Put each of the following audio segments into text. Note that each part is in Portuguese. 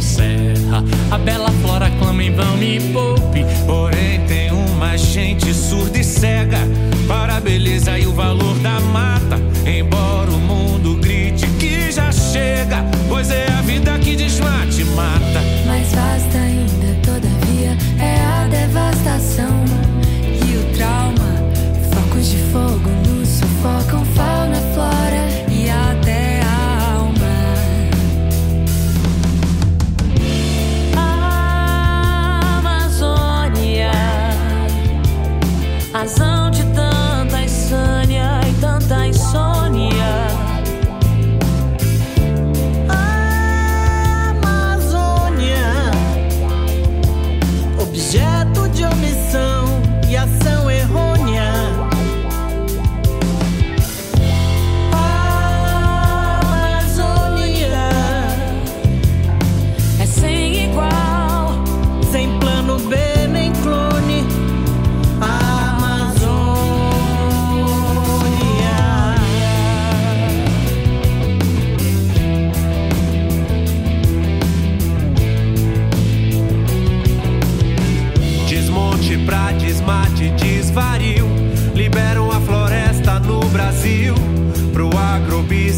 Serra. A bela flora clama em vão, me poupe. Porém, tem uma gente surda e cega para a beleza e o valor da mata. Embora o mundo grite que já chega, pois é a vida que desmate mata.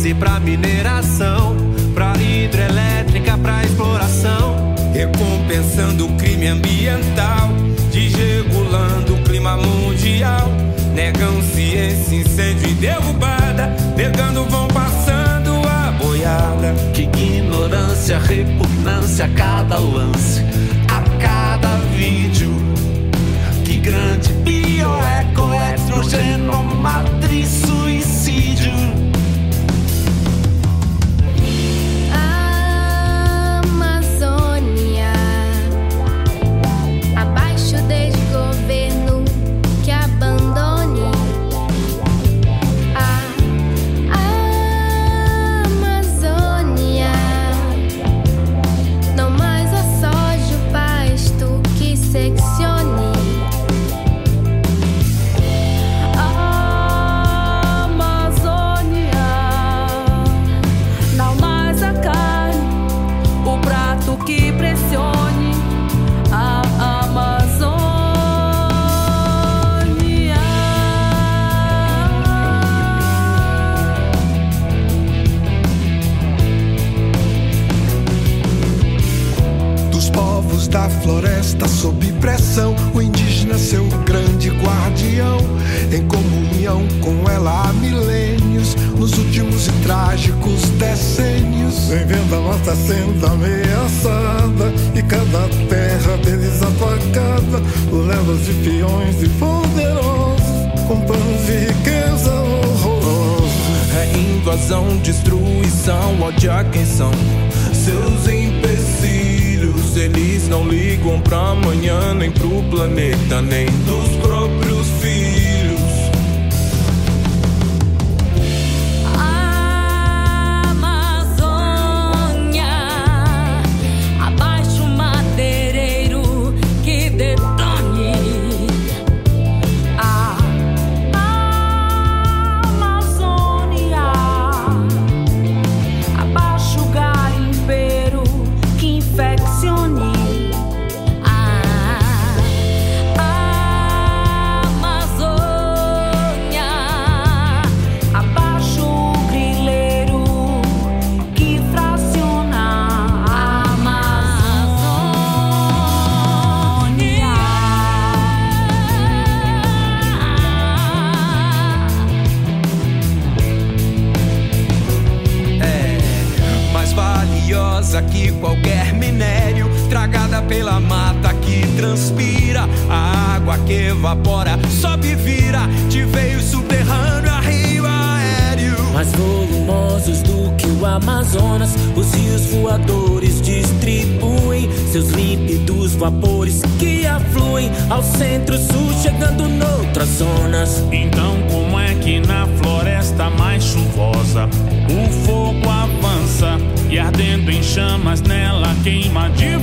E pra mineração. Pra hidrelétrica, pra exploração. Recompensando o crime ambiental, desregulando o clima mundial. Negam ciência, incêndio e derrubada. Negando vão passando a boiada. Que ignorância, repugnância a cada lance, a cada vídeo. Que grande bioeco, estrogeno, matriz, suicídio. Em comunhão com ela há milênios, nos últimos e trágicos decênios. Vem vendo a nossa sendo ameaçada e cada terra deles apagada, levas de peões e poderosos, com planos de riqueza horrorosos. É invasão, destruição, ódio a quem são seus empecilhos. Eles não ligam pra amanhã, nem pro planeta, nem dos próprios filhos. Evapora, sobe e vira, de veio subterrâneo a rio aéreo. Mais volumosos do que o Amazonas, os rios voadores distribuem seus límpidos vapores que afluem ao centro-sul, chegando noutras zonas. Então, como é que na floresta mais chuvosa o fogo avança e ardendo em chamas nela queima de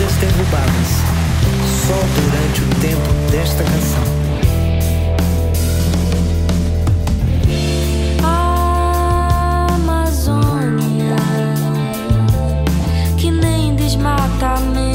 vidas derrubadas, só durante o tempo desta canção. Amazônia, que nem desmatamento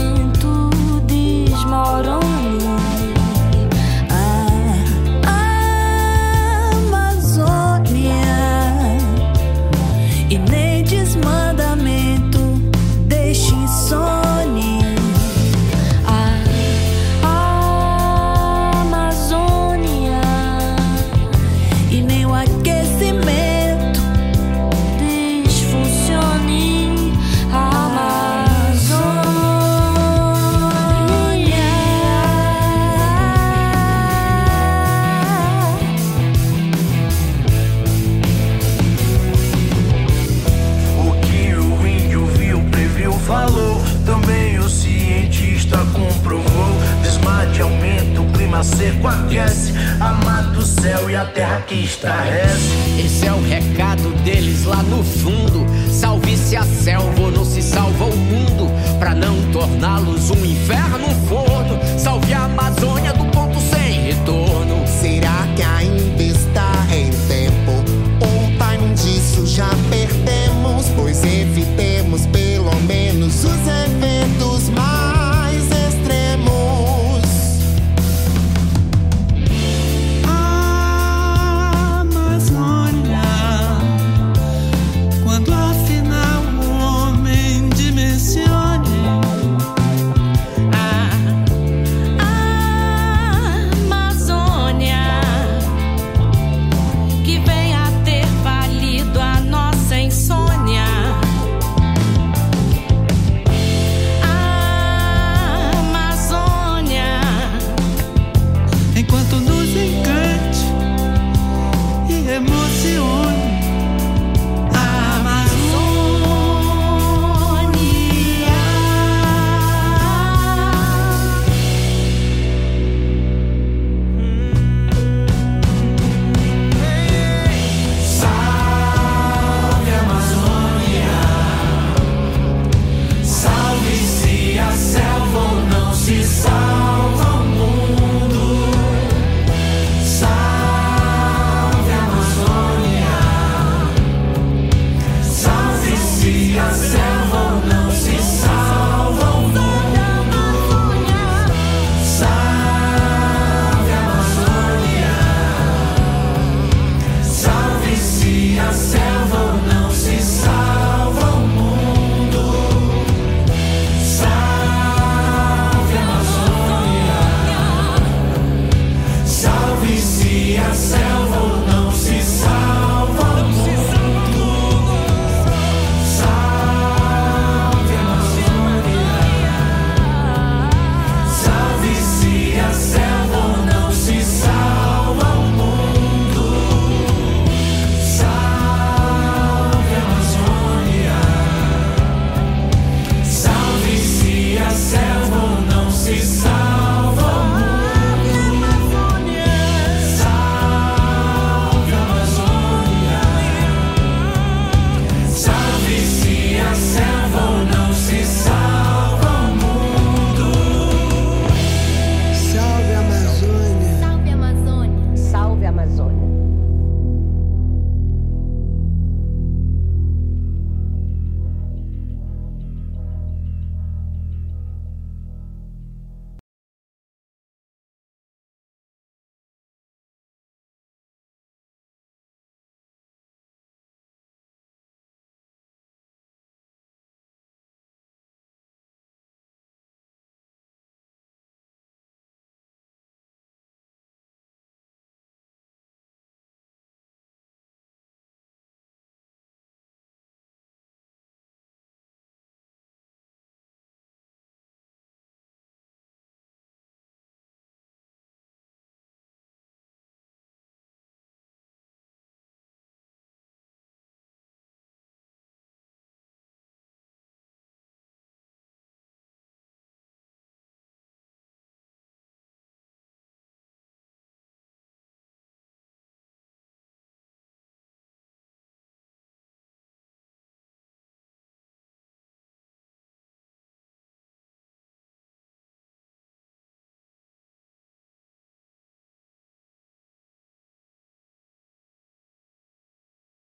a terra que estarece. Esse é o recado deles lá no fundo. Salve-se a selva, não se salva o mundo. Pra não torná-los um inferno forno. Salve a Amazônia do ponto sem retorno. Será que ainda está em tempo? Ou o time disso já perdeu?